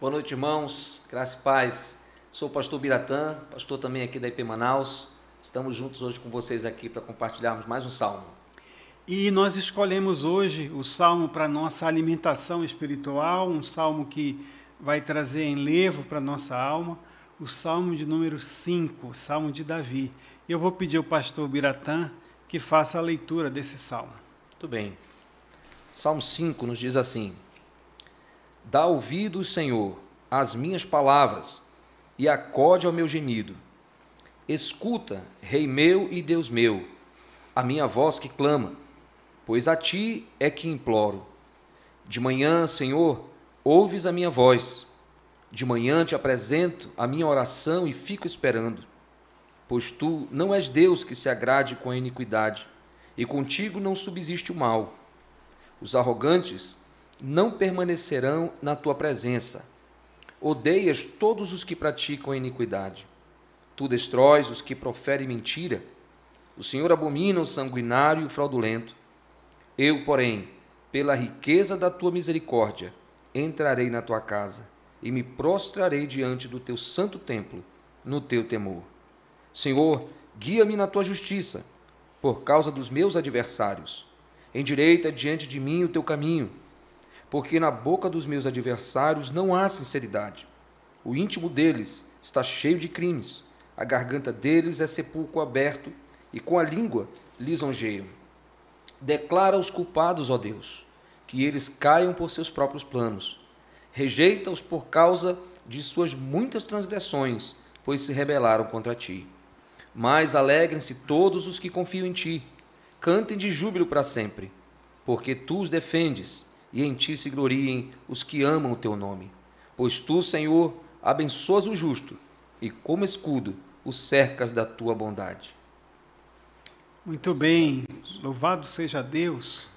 Boa noite, irmãos. Graça e paz. Sou o pastor Biratã, pastor também aqui da IP Manaus. Estamos juntos hoje com vocês aqui para compartilharmos mais um salmo. E nós escolhemos hoje o salmo para nossa alimentação espiritual, um salmo que vai trazer enlevo para nossa alma, o salmo de número 5, salmo de Davi. Eu vou pedir ao pastor Biratã que faça a leitura desse salmo. Muito bem. Salmo 5 nos diz assim: Dá ouvidos, Senhor, às minhas palavras, e acode ao meu gemido. Escuta, Rei meu e Deus meu, a minha voz que clama, pois a ti é que imploro. De manhã, Senhor, ouves a minha voz. De manhã te apresento a minha oração e fico esperando. Pois tu não és Deus que se agrade com a iniquidade, e contigo não subsiste o mal. Os arrogantes não permanecerão na tua presença. Odeias todos os que praticam a iniquidade. Tu destróis os que proferem mentira. O Senhor abomina o sanguinário e o fraudulento. Eu, porém, pela riqueza da tua misericórdia, entrarei na tua casa e me prostrarei diante do teu santo templo, no teu temor. Senhor, guia-me na tua justiça, por causa dos meus adversários. Endireita diante de mim o teu caminho porque na boca dos meus adversários não há sinceridade. O íntimo deles está cheio de crimes, a garganta deles é sepulcro aberto, e com a língua lisonjeiam. Declara os culpados, ó Deus, que eles caiam por seus próprios planos. Rejeita-os por causa de suas muitas transgressões, pois se rebelaram contra ti. Mas alegrem-se todos os que confiam em ti. Cantem de júbilo para sempre, porque tu os defendes e em ti se gloriem os que amam o teu nome. Pois tu, Senhor, abençoas o justo, e como escudo o cercas da tua bondade. Muito bem, louvado seja Deus.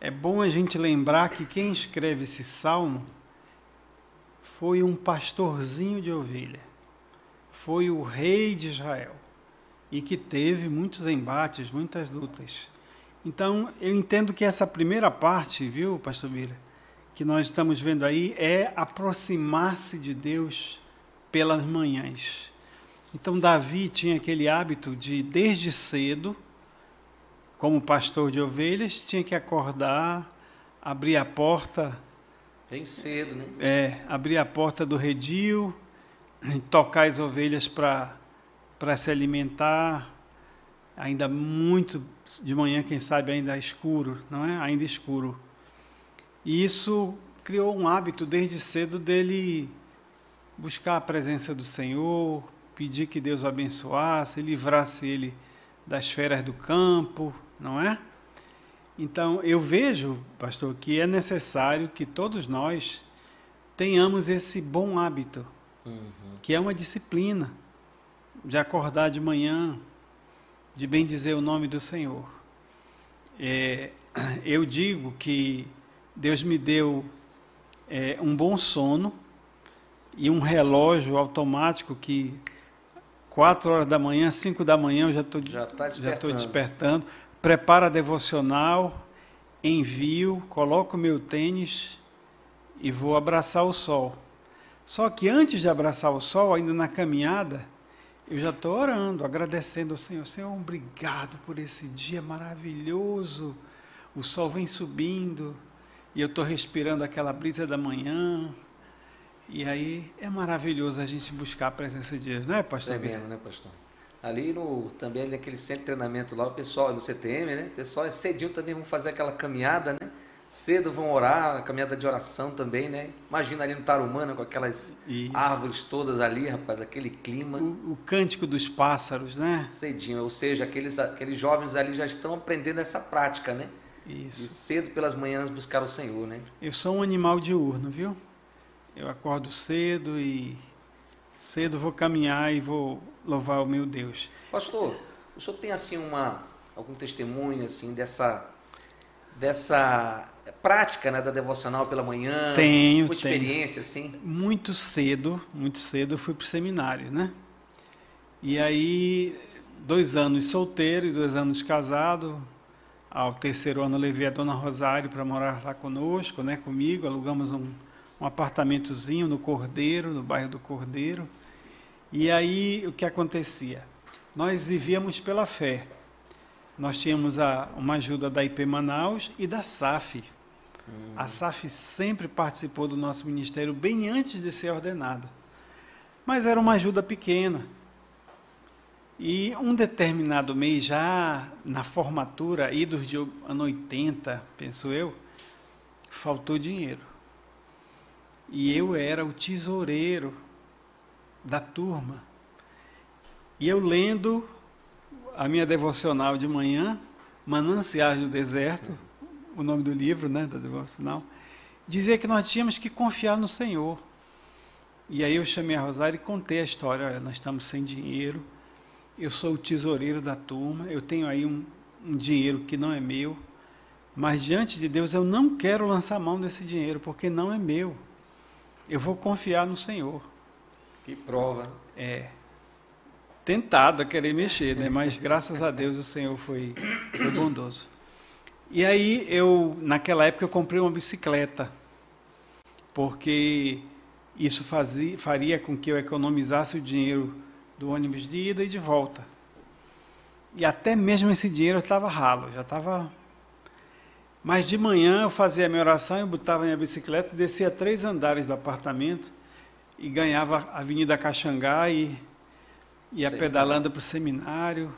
É bom a gente lembrar que quem escreve esse salmo foi um pastorzinho de ovelha, foi o rei de Israel e que teve muitos embates, muitas lutas. Então, eu entendo que essa primeira parte, viu, pastor Bira, que nós estamos vendo aí é aproximar-se de Deus pelas manhãs. Então, Davi tinha aquele hábito de, desde cedo, como pastor de ovelhas, tinha que acordar, abrir a porta. Bem cedo, né? É, abrir a porta do redil, tocar as ovelhas para se alimentar, ainda muito de manhã, quem sabe ainda escuro, não é? Ainda escuro. E isso criou um hábito desde cedo dele buscar a presença do Senhor, pedir que Deus o abençoasse, livrasse ele das feras do campo, não é? Então, eu vejo, pastor, que é necessário que todos nós tenhamos esse bom hábito, uhum. que é uma disciplina de acordar de manhã, de bem dizer o nome do Senhor. É, eu digo que Deus me deu é, um bom sono e um relógio automático que quatro horas da manhã, cinco da manhã eu já estou já tá já estou despertando. Prepara a devocional, envio, coloco meu tênis e vou abraçar o sol. Só que antes de abraçar o sol, ainda na caminhada, eu já estou orando, agradecendo ao Senhor. Senhor, obrigado por esse dia maravilhoso. O sol vem subindo e eu estou respirando aquela brisa da manhã. E aí é maravilhoso a gente buscar a presença de Deus, não é, pastor? Tremendo, né, pastor? Ali no, também naquele centro de treinamento lá, o pessoal, no CTM, né? O pessoal é cedinho também, vão fazer aquela caminhada, né? Cedo vão orar, a caminhada de oração também, né? Imagina ali no Tarumana com aquelas Isso. árvores todas ali, rapaz, aquele clima. O, o, cântico dos pássaros, né? Cedinho, ou seja, aqueles, aqueles jovens ali já estão aprendendo essa prática, né? Isso. De cedo pelas manhãs buscar o Senhor, né? Eu sou um animal diurno, viu? Eu acordo cedo e cedo vou caminhar e vou louvar o meu Deus. Pastor, o senhor tem assim uma algum testemunho assim dessa dessa prática né, da devocional pela manhã? Tenho, uma experiência tenho. assim? Muito cedo, muito cedo eu fui para o seminário, né? E aí, dois anos solteiro e dois anos casado. Ao terceiro ano levei a Dona Rosário para morar lá conosco, né, comigo. Alugamos um, um apartamentozinho no Cordeiro, no bairro do Cordeiro. E aí o que acontecia? Nós vivíamos pela fé. Nós tínhamos a, uma ajuda da IP Manaus e da SAF. Uhum. A SAF sempre participou do nosso ministério bem antes de ser ordenada. Mas era uma ajuda pequena. E um determinado mês, já na formatura, idos de ano 80, penso eu, faltou dinheiro. E eu era o tesoureiro da turma. E eu lendo a minha devocional de manhã, Mananciais do Deserto, o nome do livro, né, da devocional, dizia que nós tínhamos que confiar no Senhor. E aí eu chamei a Rosário e contei a história, olha, nós estamos sem dinheiro, eu sou o tesoureiro da turma, eu tenho aí um, um dinheiro que não é meu, mas diante de Deus eu não quero lançar mão desse dinheiro, porque não é meu. Eu vou confiar no Senhor. Que prova. É. Tentado a querer mexer, né? mas graças a Deus o Senhor foi, foi bondoso. E aí eu, naquela época, eu comprei uma bicicleta, porque isso fazia, faria com que eu economizasse o dinheiro do ônibus de ida e de volta. E até mesmo esse dinheiro estava ralo, já estava. Mas de manhã eu fazia a minha oração, eu botava minha bicicleta, descia três andares do apartamento e ganhava a Avenida Caxangá e ia Sim. pedalando para o seminário.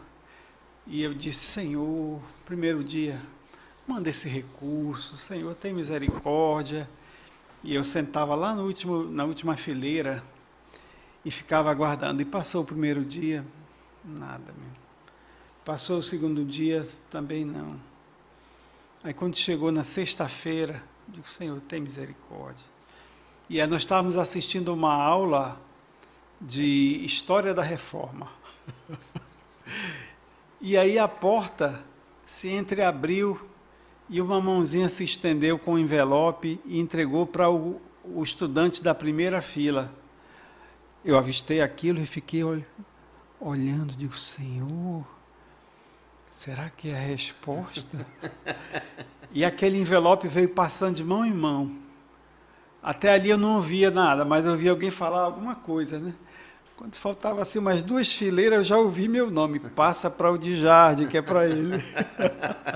E eu disse, Senhor, primeiro dia, manda esse recurso, Senhor, tem misericórdia. E eu sentava lá no último, na última fileira, e ficava aguardando. E passou o primeiro dia, nada mesmo. Passou o segundo dia, também não. Aí quando chegou na sexta-feira, digo, Senhor, tem misericórdia. E aí nós estávamos assistindo uma aula de História da Reforma. e aí a porta se entreabriu e uma mãozinha se estendeu com o um envelope e entregou para o, o estudante da primeira fila. Eu avistei aquilo e fiquei olhando, digo, Senhor, será que é a resposta? e aquele envelope veio passando de mão em mão. Até ali eu não ouvia nada, mas eu ouvi alguém falar alguma coisa, né? Quando faltava assim umas duas fileiras, eu já ouvi meu nome. Passa para o de Jardim, que é para ele.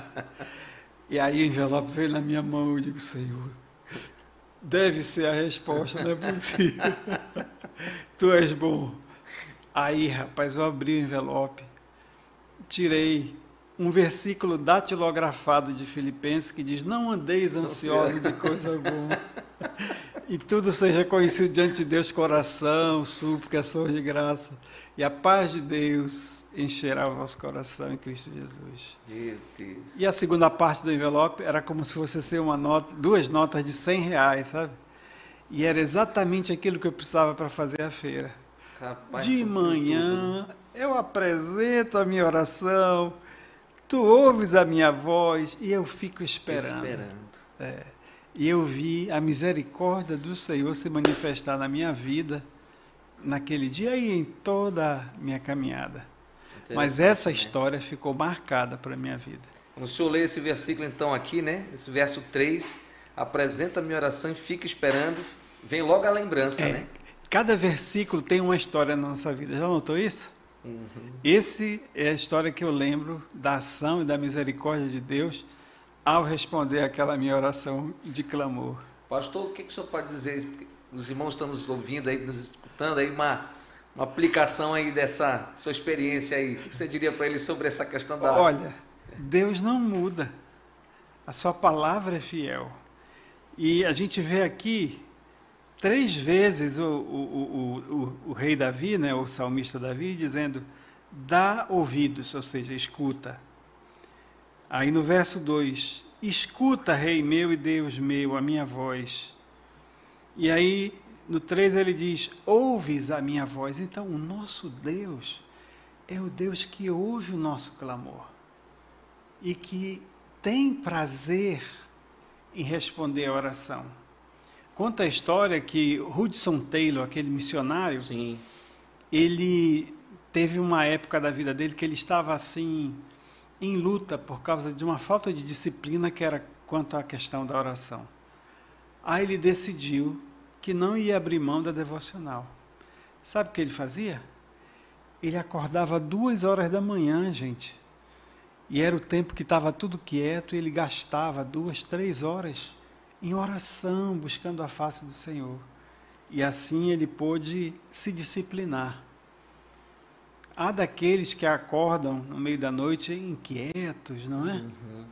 e aí o envelope veio na minha mão, eu digo, Senhor, deve ser a resposta, não é possível. Tu és bom. Aí, rapaz, eu abri o envelope, tirei um versículo datilografado de Filipenses que diz: Não andeis ansiosos de coisa alguma. e tudo seja conhecido diante de Deus, coração, súplica, ação de graça. E a paz de Deus encherá o vosso coração em Cristo Jesus. Meu Deus. E a segunda parte do envelope era como se fosse ser uma nota, duas notas de 100 reais, sabe? E era exatamente aquilo que eu precisava para fazer a feira. Rapaz, de manhã eu apresento a minha oração, tu ouves a minha voz e eu fico esperando. Esperando. É. E eu vi a misericórdia do Senhor se manifestar na minha vida naquele dia e em toda a minha caminhada. Mas essa né? história ficou marcada para a minha vida. Quando o senhor lê esse versículo então aqui, né? Esse verso 3, apresenta a minha oração e fica esperando, vem logo a lembrança, é, né? Cada versículo tem uma história na nossa vida. Já notou isso? Uhum. Esse é a história que eu lembro da ação e da misericórdia de Deus ao responder aquela minha oração de clamor. Pastor, o que, que o senhor pode dizer? Os irmãos estão nos ouvindo aí, nos escutando aí, uma, uma aplicação aí dessa sua experiência aí. O que, que você diria para eles sobre essa questão da. Olha, Deus não muda. A sua palavra é fiel. E a gente vê aqui três vezes o, o, o, o, rei Davi, né, o salmista Davi, dizendo: dá ouvidos, ou seja, escuta. Aí no verso 2: Escuta, Rei meu e Deus meu, a minha voz. E aí no 3 ele diz: Ouves a minha voz. Então o nosso Deus é o Deus que ouve o nosso clamor e que tem prazer em responder a oração. Conta a história que Hudson Taylor, aquele missionário, Sim. ele teve uma época da vida dele que ele estava assim em luta por causa de uma falta de disciplina que era quanto à questão da oração. Aí ele decidiu que não ia abrir mão da devocional. Sabe o que ele fazia? Ele acordava duas horas da manhã, gente. E era o tempo que estava tudo quieto, e ele gastava duas, três horas em oração, buscando a face do Senhor. E assim ele pôde se disciplinar. Há daqueles que acordam no meio da noite inquietos, não é? Uhum.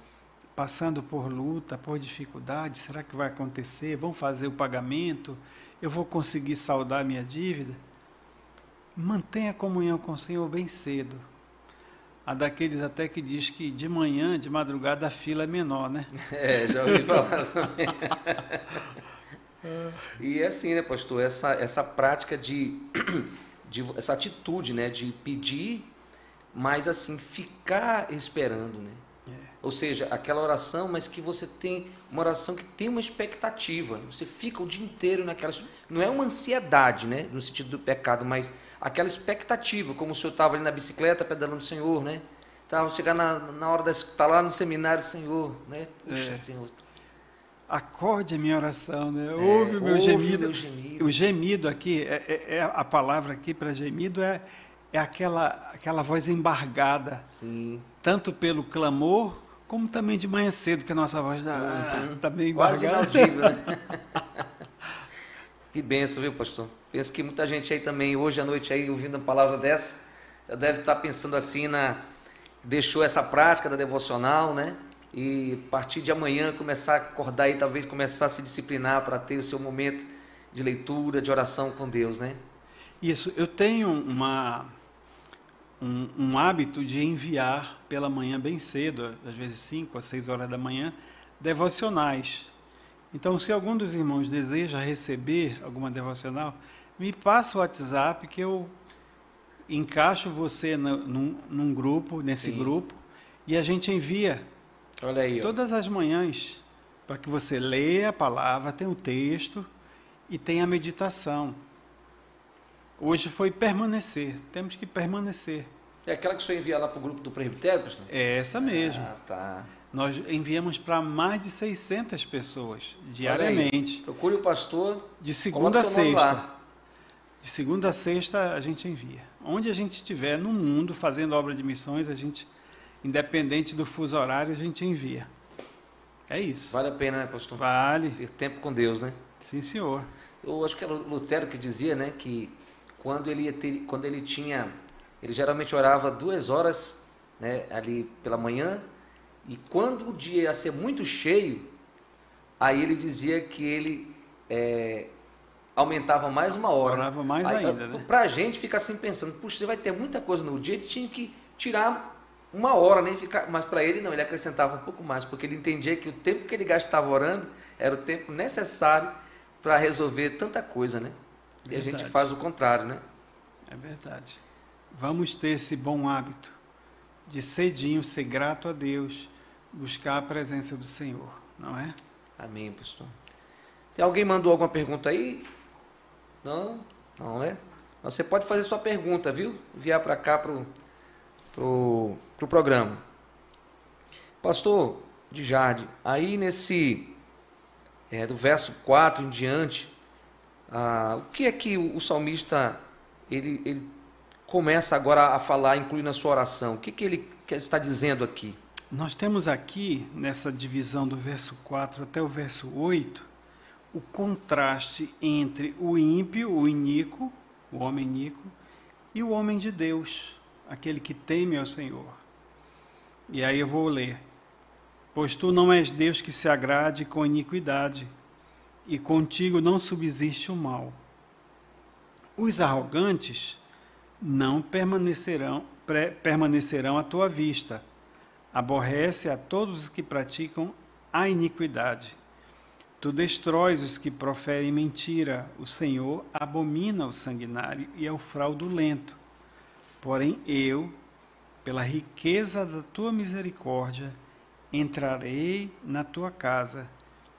Passando por luta, por dificuldade, será que vai acontecer? Vão fazer o pagamento? Eu vou conseguir saldar minha dívida? Mantenha a comunhão com o Senhor bem cedo. Há daqueles até que diz que de manhã, de madrugada, a fila é menor, né? É, já ouvi falar também. e é assim, né, pastor? Essa, essa prática de de essa atitude, né, de pedir, mas assim ficar esperando, né? É. Ou seja, aquela oração, mas que você tem uma oração que tem uma expectativa. Né? Você fica o dia inteiro naquela. Não é uma ansiedade, né? No sentido do pecado, mas aquela expectativa, como o senhor estava ali na bicicleta pedalando o Senhor, né? Estava chegar na, na hora da tá lá no seminário, Senhor, né? Puxa, é. Senhor, acorde a minha oração, né? É, ouve o meu ouve gemido. Meu gemido. O gemido aqui, é, é, é a palavra aqui para gemido é, é aquela, aquela voz embargada. Sim. Tanto pelo clamor, como também de manhã cedo, que a nossa voz está uhum. tá bem Quase inaudível, né? que benção, viu, pastor? Penso que muita gente aí também, hoje à noite, aí, ouvindo uma palavra dessa, já deve estar pensando assim na... Deixou essa prática da devocional, né? E a partir de amanhã começar a acordar e talvez começar a se disciplinar para ter o seu momento de leitura, de oração com Deus, né? Isso, eu tenho uma um, um hábito de enviar pela manhã bem cedo, às vezes 5 a 6 horas da manhã, devocionais. Então, se algum dos irmãos deseja receber alguma devocional, me passa o WhatsApp que eu encaixo você no, num, num grupo, nesse Sim. grupo, e a gente envia Olha aí. Ó. Todas as manhãs, para que você leia a palavra, tem o texto e tem a meditação. Hoje foi permanecer. Temos que permanecer. É aquela que o senhor envia lá para o grupo do presbitério, pastor? É essa mesmo. Ah, tá. Nós enviamos para mais de 600 pessoas diariamente. Procure o pastor. De segunda a sexta. De segunda a sexta a gente envia. Onde a gente estiver no mundo fazendo obra de missões, a gente independente do fuso horário, a gente envia. É isso. Vale a pena, né, pastor? Vale. Ter tempo com Deus, né? Sim, senhor. Eu acho que era Lutero que dizia, né, que quando ele, ter, quando ele tinha, ele geralmente orava duas horas, né, ali pela manhã, e quando o dia ia ser muito cheio, aí ele dizia que ele é, aumentava mais uma hora. Orava mais aí, ainda, né? Para a gente fica assim pensando, puxa, você vai ter muita coisa no dia, ele tinha que tirar uma hora, nem ficar. Mas para ele não, ele acrescentava um pouco mais, porque ele entendia que o tempo que ele gastava orando era o tempo necessário para resolver tanta coisa, né? Verdade. E a gente faz o contrário, né? É verdade. Vamos ter esse bom hábito de cedinho ser grato a Deus, buscar a presença do Senhor, não é? Amém, pastor. Tem alguém mandou alguma pergunta aí? Não? Não, é? Você pode fazer sua pergunta, viu? Enviar para cá para o pro, pro programa. Pastor de Jardim, aí nesse é, do verso 4 em diante, ah, o que é que o, o salmista ele, ele, começa agora a falar, incluindo na sua oração? O que, que ele está dizendo aqui? Nós temos aqui, nessa divisão do verso 4 até o verso 8, o contraste entre o ímpio, o iníquo, o homem iníquo, e o homem de Deus, aquele que teme ao Senhor. E aí eu vou ler. Pois tu não és Deus que se agrade com iniquidade, e contigo não subsiste o mal. Os arrogantes não permanecerão, permanecerão à tua vista. Aborrece a todos os que praticam a iniquidade. Tu destróis os que proferem mentira. O Senhor abomina o sanguinário e é o fraudulento. Porém, eu, pela riqueza da tua misericórdia, entrarei na tua casa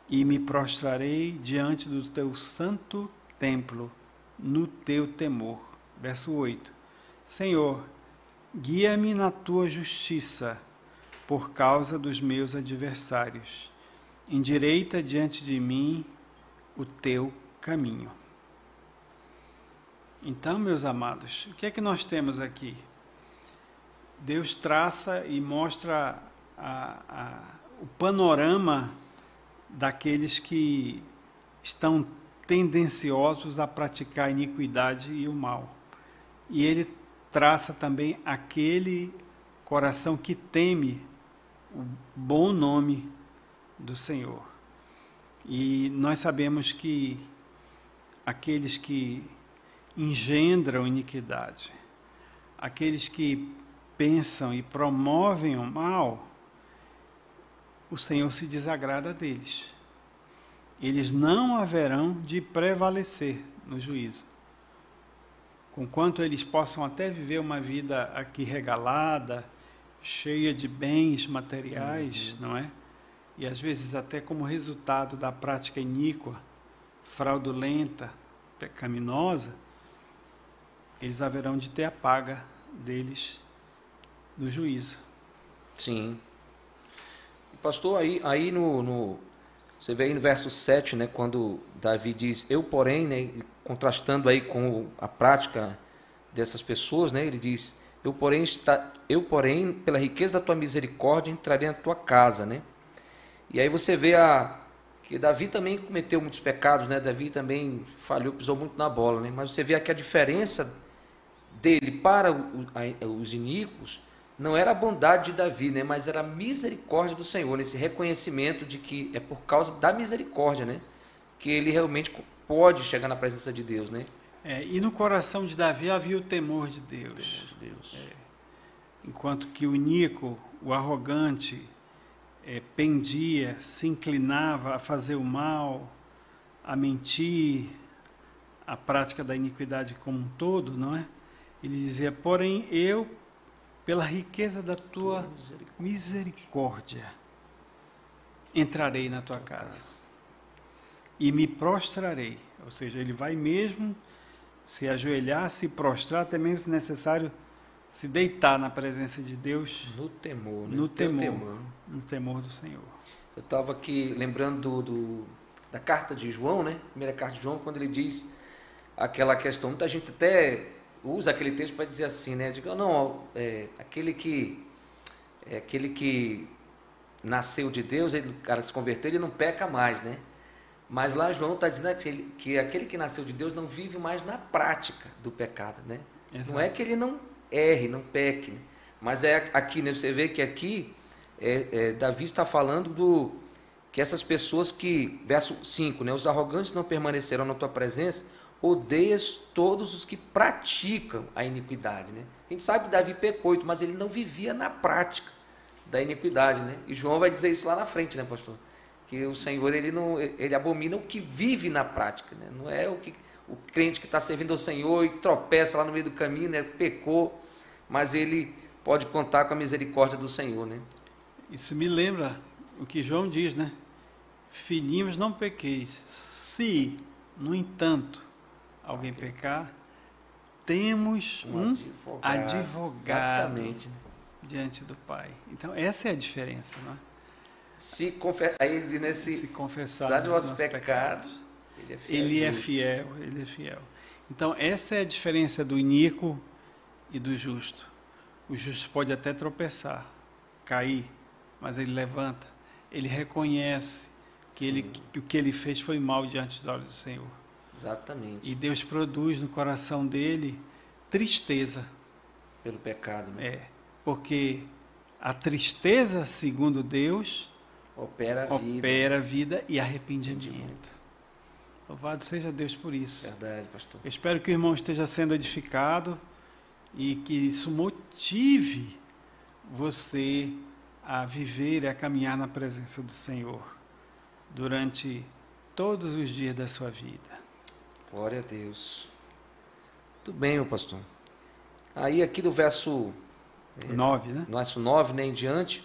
e me prostrarei diante do teu santo templo, no teu temor. Verso 8. Senhor, guia-me na tua justiça, por causa dos meus adversários. Endireita diante de mim o teu caminho. Então, meus amados, o que é que nós temos aqui? Deus traça e mostra a, a, o panorama daqueles que estão tendenciosos a praticar a iniquidade e o mal. E ele traça também aquele coração que teme o bom nome do Senhor. E nós sabemos que aqueles que engendram iniquidade, aqueles que pensam e promovem o mal, o Senhor se desagrada deles. Eles não haverão de prevalecer no juízo. Conquanto eles possam até viver uma vida aqui regalada, cheia de bens materiais, uhum. não é? E às vezes até como resultado da prática iníqua, fraudulenta, pecaminosa, eles haverão de ter a paga deles no juízo. Sim. Pastor, aí, aí no, no, Você vê aí no verso 7, né, quando Davi diz, eu porém, né, contrastando aí com a prática dessas pessoas, né, ele diz, eu porém, está, eu porém, pela riqueza da tua misericórdia, entrarei na tua casa, né? E aí você vê a, que Davi também cometeu muitos pecados, né? Davi também falhou, pisou muito na bola, né? Mas você vê aqui a diferença dele para os iníquos, não era a bondade de Davi, né, mas era a misericórdia do Senhor, esse reconhecimento de que é por causa da misericórdia, né, que ele realmente pode chegar na presença de Deus, né? É, e no coração de Davi havia o temor de Deus. Temor de Deus. É, enquanto que o Nico, o arrogante, é, pendia, se inclinava a fazer o mal, a mentir, a prática da iniquidade como um todo, não é? Ele dizia: Porém, eu pela riqueza da tua misericórdia, entrarei na tua casa e me prostrarei. Ou seja, ele vai mesmo se ajoelhar, se prostrar, até mesmo se necessário se deitar na presença de Deus. No temor, né? No temor, temor. No temor do Senhor. Eu estava aqui lembrando do, do, da carta de João, né? Primeira carta de João, quando ele diz aquela questão. Muita gente até usa aquele texto para dizer assim, né? Diga, não, é, aquele que é, aquele que nasceu de Deus, ele, o cara se converteu, ele não peca mais, né? Mas lá João está dizendo que, ele, que aquele que nasceu de Deus não vive mais na prática do pecado, né? Exato. Não é que ele não erre, não peque, né? mas é aqui, né? Você vê que aqui é, é, Davi está falando do que essas pessoas que, verso 5, né? Os arrogantes não permanecerão na tua presença, odeias todos os que praticam a iniquidade. Né? A gente sabe que Davi pecou, mas ele não vivia na prática da iniquidade. Né? E João vai dizer isso lá na frente, né, pastor? Que o Senhor ele não, ele abomina o que vive na prática, né? não é o que o crente que está servindo ao Senhor e tropeça lá no meio do caminho, né? pecou, mas ele pode contar com a misericórdia do Senhor. Né? Isso me lembra o que João diz, né? Filhinhos, não pequeis. Se, no entanto, alguém pecar, temos um, um advogado, advogado diante do Pai. Então, essa é a diferença, não é? Se, confer... Aí ele diz nesse, se confessar os nossos pecados, pecados, ele, é fiel, ele é fiel, ele é fiel. Então, essa é a diferença do iníquo e do justo. O justo pode até tropeçar, cair, mas ele levanta, ele reconhece que, ele, que o que ele fez foi mal diante dos olhos do Senhor. Exatamente. E Deus produz no coração dele tristeza. Pelo pecado, né? É. Porque a tristeza, segundo Deus, opera a vida, opera vida e arrependimento. Louvado seja Deus por isso. Verdade, pastor. Eu espero que o irmão esteja sendo edificado e que isso motive você a viver e a caminhar na presença do Senhor durante todos os dias da sua vida. Glória a Deus. Tudo bem, meu pastor. Aí aqui do verso 9, é, né? No verso 9, né, em diante,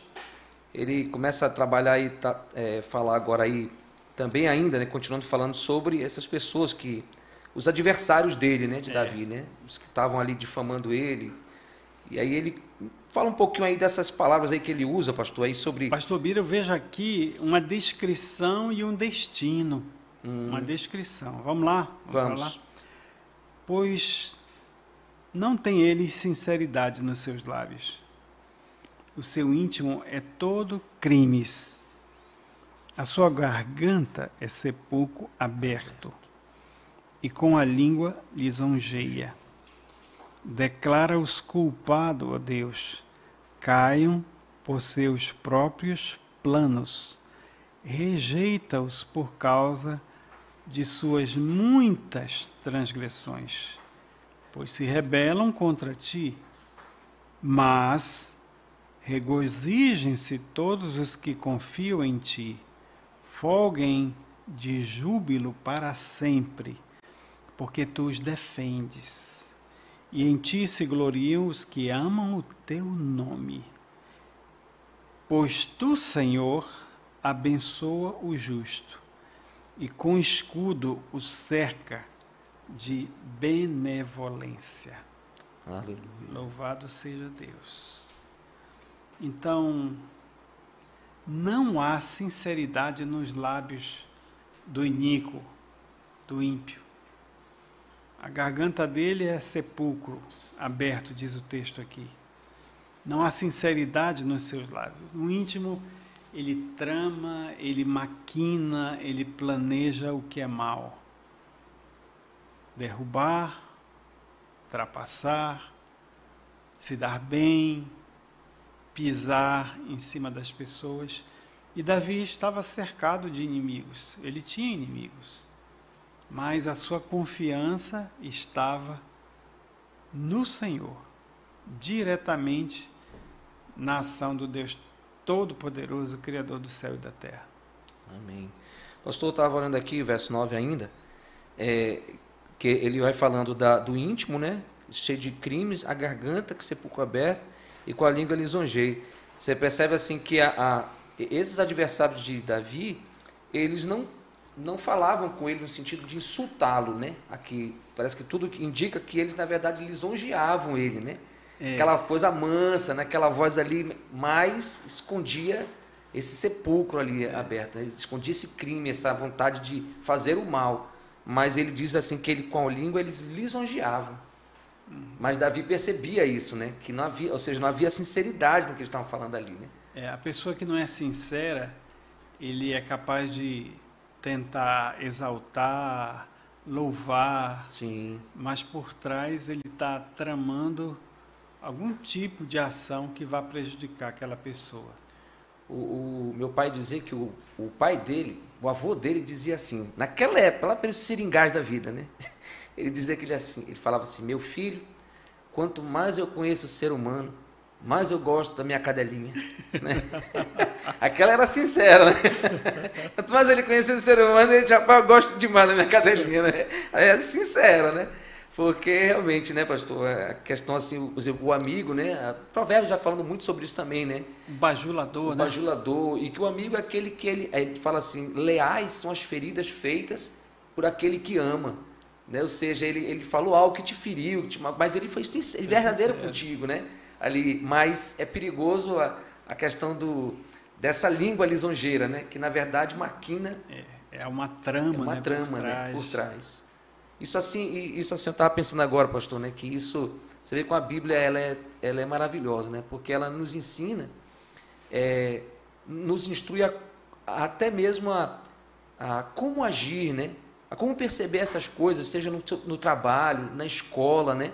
ele começa a trabalhar e tá, é, falar agora aí também ainda, né, continuando falando sobre essas pessoas que os adversários dele, né, de é. Davi, né, os que estavam ali difamando ele. E aí ele fala um pouquinho aí dessas palavras aí que ele usa, pastor, aí sobre Pastor Bira, eu vejo aqui uma descrição e um destino hum. uma descrição. Vamos lá? Vamos. Vamos. Pois não tem ele sinceridade nos seus lábios. O seu íntimo é todo crimes. A sua garganta é sepulcro aberto, e com a língua lisonjeia. Declara-os culpado, ó Deus, caiam por seus próprios planos, rejeita-os por causa de suas muitas transgressões, pois se rebelam contra ti, mas regozijem-se todos os que confiam em ti, folguem de júbilo para sempre, porque tu os defendes, e em ti se gloriam os que amam o teu nome. Pois tu, Senhor, abençoa o justo, e com escudo o cerca de benevolência. Aleluia. Louvado seja Deus. Então, não há sinceridade nos lábios do iníquo, do ímpio. A garganta dele é sepulcro aberto, diz o texto aqui. Não há sinceridade nos seus lábios. No íntimo, ele trama, ele maquina, ele planeja o que é mal. Derrubar, ultrapassar, se dar bem, pisar em cima das pessoas. E Davi estava cercado de inimigos, ele tinha inimigos, mas a sua confiança estava no Senhor, diretamente na ação do Deus Todo-Poderoso, Criador do céu e da terra. Amém. pastor estava olhando aqui, verso 9 ainda, é, que ele vai falando da, do íntimo, né? cheio de crimes, a garganta que sepulcro aberto e com a língua lisonjei. Você percebe assim que a, a, esses adversários de Davi, eles não, não falavam com ele no sentido de insultá-lo, né? Aqui parece que tudo indica que eles na verdade lisonjeavam ele, né? É. Aquela coisa mansa, né? aquela voz ali, mas escondia esse sepulcro ali é. aberto, né? escondia esse crime, essa vontade de fazer o mal. Mas ele diz assim que ele com a língua eles lisonjeavam. Mas Davi percebia isso, né? Que não havia, ou seja, não havia sinceridade no que eles estavam falando ali, né? É, a pessoa que não é sincera, ele é capaz de tentar exaltar, louvar, Sim. mas por trás ele está tramando algum tipo de ação que vai prejudicar aquela pessoa. O, o, meu pai dizia que o, o pai dele, o avô dele dizia assim, naquela época, lá pelos seringais da vida, né? Ele dizia que ele assim, ele falava assim, meu filho, quanto mais eu conheço o ser humano, mais eu gosto da minha cadelinha. Né? Aquela era sincera, né? Quanto mais ele conhecia o ser humano, ele já, eu gosto demais da minha cadelinha, né? Aí era sincera, né? Porque realmente, né, pastor, a questão assim, o amigo, né? Provérbios já falando muito sobre isso também, né? O bajulador, o né? bajulador, e que o amigo é aquele que ele, ele fala assim, leais são as feridas feitas por aquele que ama. Né? Ou seja, ele, ele falou algo que te feriu, que te, mas ele foi sincero, verdadeiro sincero. contigo, né? Ali, mas é perigoso a, a questão do, dessa língua lisonjeira, né? Que na verdade maquina. É, é uma trama, é uma né? trama, por trás. Né? Por trás. Isso assim, isso assim eu estava pensando agora, pastor, né? Que isso, você vê com a Bíblia ela é, ela é maravilhosa, né? Porque ela nos ensina, é, nos instrui a, até mesmo a, a como agir, né? a como perceber essas coisas, seja no, no trabalho, na escola, né?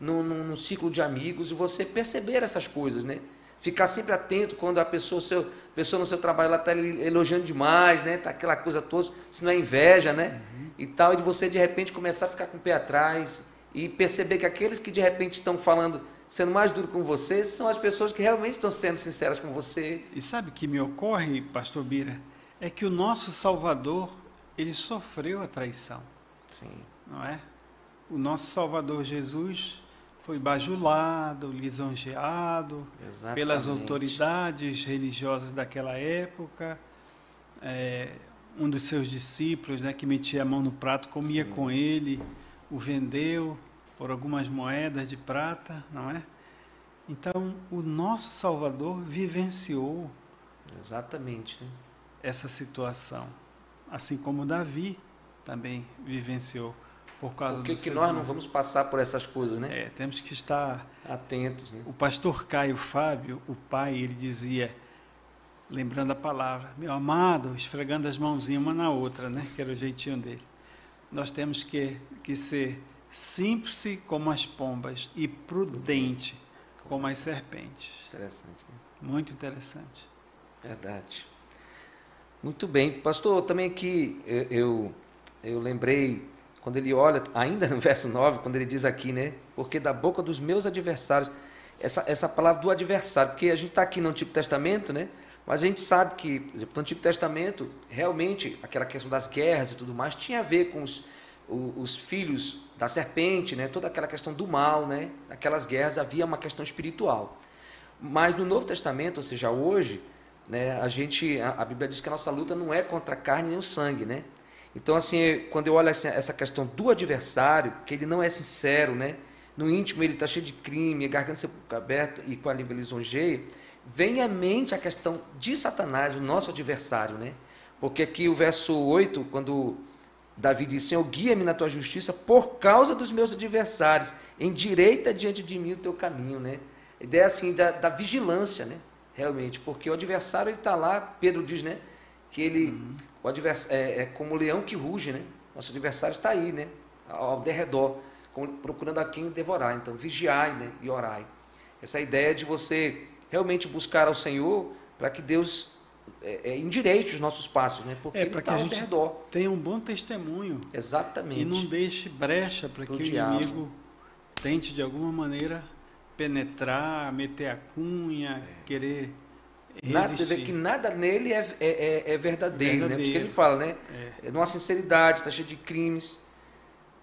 No, no, no, ciclo de amigos, e você perceber essas coisas, né? Ficar sempre atento quando a pessoa, seu, a pessoa no seu trabalho está elogiando demais, né? Tá aquela coisa toda, se não é inveja, né? Uhum. E tal, e de você de repente começar a ficar com o pé atrás e perceber que aqueles que de repente estão falando, sendo mais duro com você, são as pessoas que realmente estão sendo sinceras com você. E sabe o que me ocorre, pastor Bira? É que o nosso Salvador ele sofreu a traição. Sim. Não é? O nosso Salvador Jesus foi bajulado, lisonjeado Exatamente. pelas autoridades religiosas daquela época. É, um dos seus discípulos, né, que metia a mão no prato, comia Sim. com ele, o vendeu por algumas moedas de prata, não é? Então, o nosso Salvador vivenciou exatamente né? essa situação assim como Davi também vivenciou por causa Por que, do que nós não vamos passar por essas coisas, né? É, temos que estar atentos. Né? O pastor Caio Fábio, o pai, ele dizia, lembrando a palavra, meu amado, esfregando as mãozinhas uma na outra, né? Que era o jeitinho dele. Nós temos que, que ser simples como as pombas e prudente como as serpentes. Interessante. Né? Muito interessante. Verdade. Muito bem. Pastor, também aqui eu, eu, eu lembrei quando ele olha, ainda no verso 9, quando ele diz aqui, né? Porque da boca dos meus adversários, essa, essa palavra do adversário, porque a gente está aqui no Antigo Testamento, né? Mas a gente sabe que, por exemplo, no Antigo Testamento, realmente, aquela questão das guerras e tudo mais, tinha a ver com os, os, os filhos da serpente, né? Toda aquela questão do mal, né? Aquelas guerras havia uma questão espiritual. Mas no Novo Testamento, ou seja, hoje, né, a gente, a, a Bíblia diz que a nossa luta não é contra a carne nem o sangue, né? Então, assim, quando eu olho essa questão do adversário, que ele não é sincero, né? No íntimo ele está cheio de crime, garganta aberta e com a língua lisonjeia, vem à mente a questão de Satanás, o nosso adversário, né? Porque aqui o verso 8, quando Davi diz, Senhor, guia-me na tua justiça por causa dos meus adversários, endireita diante de mim o teu caminho, né? A ideia, assim, da, da vigilância, né? Realmente, porque o adversário está lá, Pedro diz, né? Que ele, uhum. O adversário, é, é como o leão que ruge, né? Nosso adversário está aí, né? Ao derredor, procurando a quem devorar. Então, vigiai né? e orai. Essa ideia de você realmente buscar ao Senhor para que Deus é, é, endireite os nossos passos, né? Porque é, para que tá a gente redor. tenha um bom testemunho. Exatamente. E não deixe brecha para que o diabo. inimigo tente de alguma maneira penetrar, meter a cunha, é. querer Nada, você vê que nada nele é, é, é, é verdadeiro, verdadeiro, né? Por isso que ele fala, né? É. Não há sinceridade, está cheio de crimes.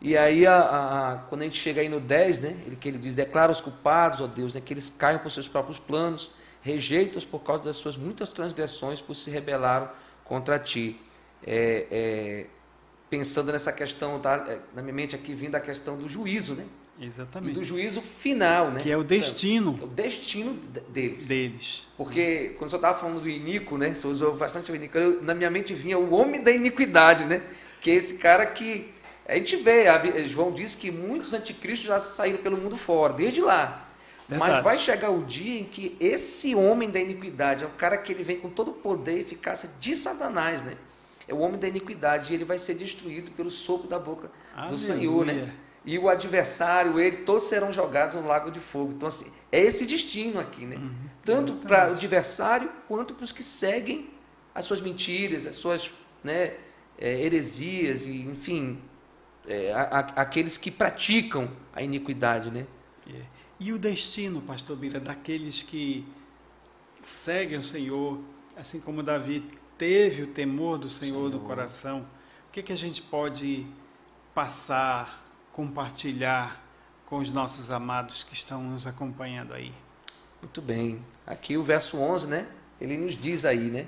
E aí, a, a, quando a gente chega aí no 10, né? Ele, que ele diz, declara os culpados, ó Deus, né? que eles caem por seus próprios planos, rejeita-os por causa das suas muitas transgressões, por se rebelaram contra ti. É, é, pensando nessa questão, tá, é, na minha mente aqui vindo a questão do juízo, né? Exatamente. E do juízo final, né? Que é o destino. É o destino deles. Deles. Porque quando você estava falando do inico, né? Você usou bastante o inico, eu, na minha mente vinha o homem da iniquidade, né? Que é esse cara que. A gente vê, João diz que muitos anticristos já saíram pelo mundo fora, desde lá. Verdade. Mas vai chegar o dia em que esse homem da iniquidade é o cara que ele vem com todo o poder e eficácia de Satanás, né? É o homem da iniquidade e ele vai ser destruído pelo sopro da boca Aleluia. do Senhor, né? e o adversário, ele, todos serão jogados no lago de fogo. Então, assim, é esse destino aqui, né? Uhum, Tanto para o adversário quanto para os que seguem as suas mentiras, as suas né, é, heresias, e, enfim, é, a, a, aqueles que praticam a iniquidade, né? É. E o destino, pastor Bira, daqueles que seguem o Senhor, assim como Davi teve o temor do Senhor, Senhor. no coração, o que, que a gente pode passar compartilhar com os nossos amados que estão nos acompanhando aí. Muito bem. Aqui o verso 11, né? Ele nos diz aí, né?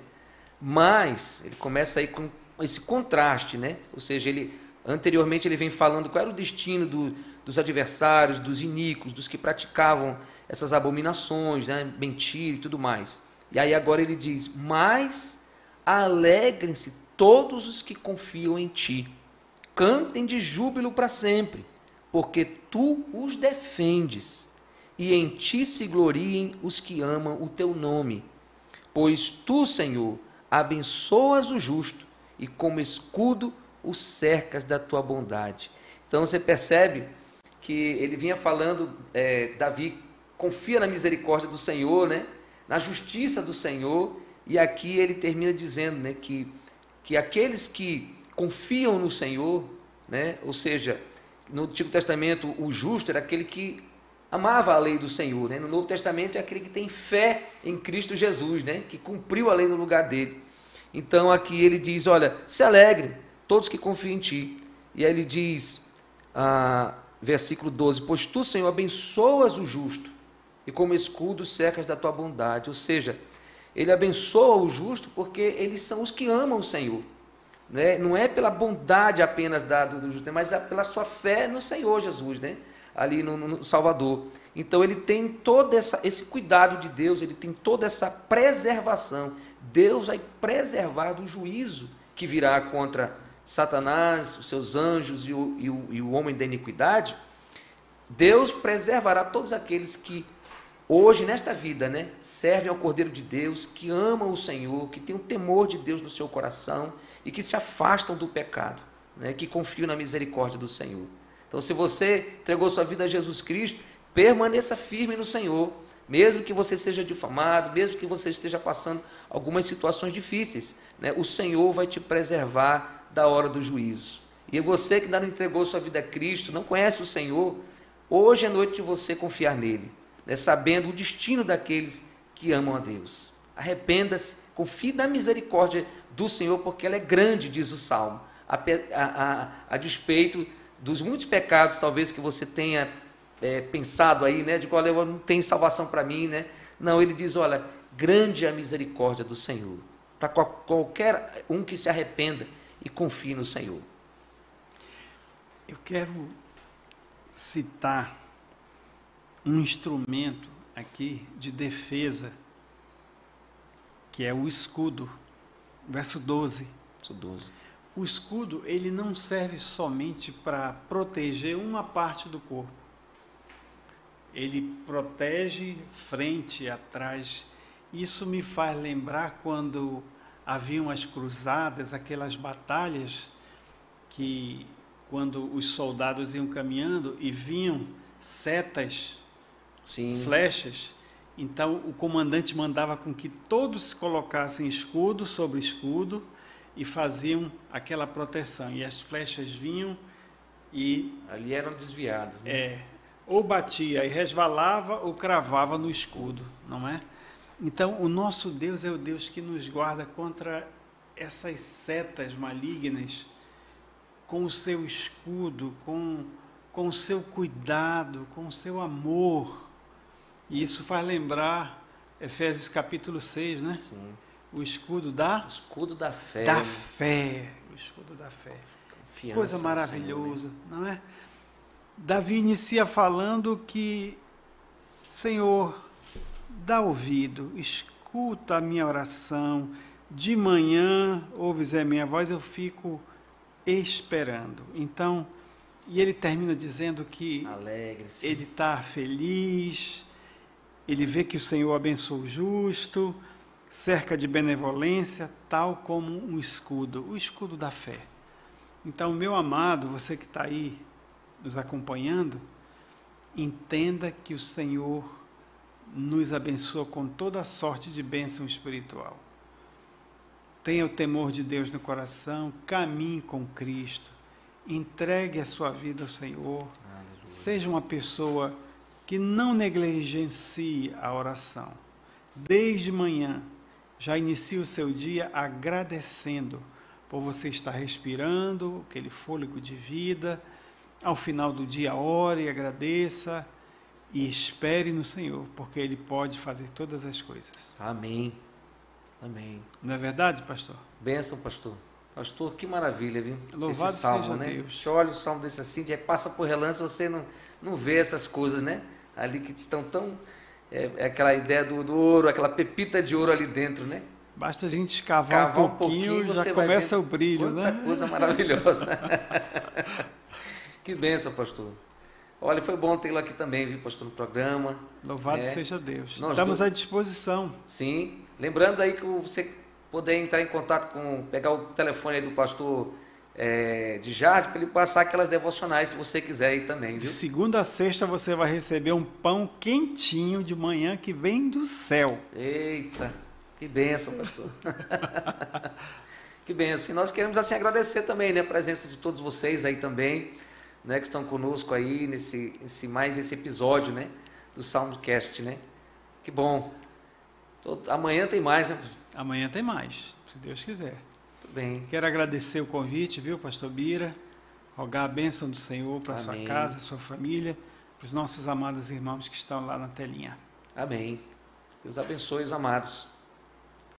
Mas ele começa aí com esse contraste, né? Ou seja, ele anteriormente ele vem falando qual era o destino do, dos adversários, dos iníquos, dos que praticavam essas abominações, né? mentira e tudo mais. E aí agora ele diz: "Mas alegrem-se todos os que confiam em ti." cantem de júbilo para sempre, porque tu os defendes, e em ti se gloriem os que amam o teu nome. Pois tu, Senhor, abençoas o justo, e como escudo o cercas da tua bondade. Então você percebe que ele vinha falando, é, Davi confia na misericórdia do Senhor, né? na justiça do Senhor, e aqui ele termina dizendo né, que, que aqueles que confiam no Senhor, né? ou seja, no Antigo Testamento o justo era aquele que amava a lei do Senhor, né? no Novo Testamento é aquele que tem fé em Cristo Jesus, né? que cumpriu a lei no lugar dele. Então aqui ele diz: Olha, se alegre, todos que confiam em ti. E aí ele diz, ah, versículo 12: Pois tu, Senhor, abençoas o justo, e como escudo cercas da tua bondade. Ou seja, ele abençoa o justo porque eles são os que amam o Senhor. Né? Não é pela bondade apenas dada do justo, mas é pela sua fé no Senhor Jesus, né? ali no, no Salvador. Então ele tem todo essa, esse cuidado de Deus, ele tem toda essa preservação. Deus vai preservar do juízo que virá contra Satanás, os seus anjos e o, e o, e o homem da iniquidade, Deus preservará todos aqueles que hoje, nesta vida, né, servem ao Cordeiro de Deus, que amam o Senhor, que têm o temor de Deus no seu coração e que se afastam do pecado, né, que confiam na misericórdia do Senhor. Então, se você entregou sua vida a Jesus Cristo, permaneça firme no Senhor, mesmo que você seja difamado, mesmo que você esteja passando algumas situações difíceis, né, o Senhor vai te preservar da hora do juízo. E você que ainda não entregou sua vida a Cristo, não conhece o Senhor, hoje é noite de você confiar nele, né, sabendo o destino daqueles que amam a Deus. Arrependa-se, confie na misericórdia do Senhor, porque ela é grande, diz o Salmo, a, a, a, a despeito dos muitos pecados, talvez, que você tenha é, pensado aí, né, de qual eu não tem salvação para mim, né? Não, ele diz, olha, grande é a misericórdia do Senhor, para qualquer um que se arrependa e confie no Senhor. Eu quero citar um instrumento aqui de defesa, que é o escudo, verso 12. Verso 12. O escudo, ele não serve somente para proteger uma parte do corpo. Ele protege frente e atrás. Isso me faz lembrar quando haviam as cruzadas, aquelas batalhas que quando os soldados iam caminhando e vinham setas, Sim. flechas, então o comandante mandava com que todos colocassem escudo sobre escudo e faziam aquela proteção. E as flechas vinham e. Ali eram desviadas, né? É. Ou batia e resvalava ou cravava no escudo, não é? Então, o nosso Deus é o Deus que nos guarda contra essas setas malignas, com o seu escudo, com, com o seu cuidado, com o seu amor. E isso faz lembrar Efésios capítulo 6, né? Sim. O escudo da? O escudo da fé. Da fé. O escudo da fé. Confiança Coisa maravilhosa, Senhor, não é? Davi inicia falando que, Senhor, dá ouvido, escuta a minha oração. De manhã ouves a minha voz, eu fico esperando. Então, e ele termina dizendo que ele está feliz, ele vê que o Senhor abençoa o justo, cerca de benevolência, tal como um escudo, o escudo da fé. Então, meu amado, você que está aí nos acompanhando, entenda que o Senhor nos abençoa com toda a sorte de bênção espiritual. Tenha o temor de Deus no coração, caminhe com Cristo, entregue a sua vida ao Senhor, Aleluia. seja uma pessoa que não negligencie a oração. Desde manhã, já inicie o seu dia agradecendo por você estar respirando, aquele fôlego de vida. Ao final do dia, ore e agradeça e espere no Senhor, porque Ele pode fazer todas as coisas. Amém. Amém. Não é verdade, pastor? Benção, pastor. Pastor, que maravilha, viu? Louvado Esse salmo, seja né? Deus. Você olha o salmo desse assim, já passa por relance, você não, não vê essas coisas, né? Ali que estão tão. É, é aquela ideia do, do, ouro, aquela pepita de ouro ali dentro, né? Basta a gente escavar um pouquinho, um pouquinho já começa o brilho, quanta né? coisa maravilhosa. que benção, pastor. Olha, foi bom tê-lo aqui também, viu, pastor, no programa. Louvado é. seja Deus. Nós Estamos do... à disposição. Sim. Lembrando aí que você poder entrar em contato com, pegar o telefone aí do pastor é, de Jardim para ele passar aquelas devocionais, se você quiser aí também, viu? De segunda a sexta você vai receber um pão quentinho de manhã que vem do céu. Eita, que benção, pastor. que benção. E nós queremos assim agradecer também, né, a presença de todos vocês aí também né, que estão conosco aí nesse, nesse mais esse episódio, né, do Soundcast, né? Que bom. Todo, amanhã tem mais, né? Amanhã tem mais, se Deus quiser. Tudo bem. Quero agradecer o convite, viu, Pastor Bira? Rogar a bênção do Senhor para sua casa, sua família, para os nossos amados irmãos que estão lá na telinha. Amém. Deus abençoe os amados.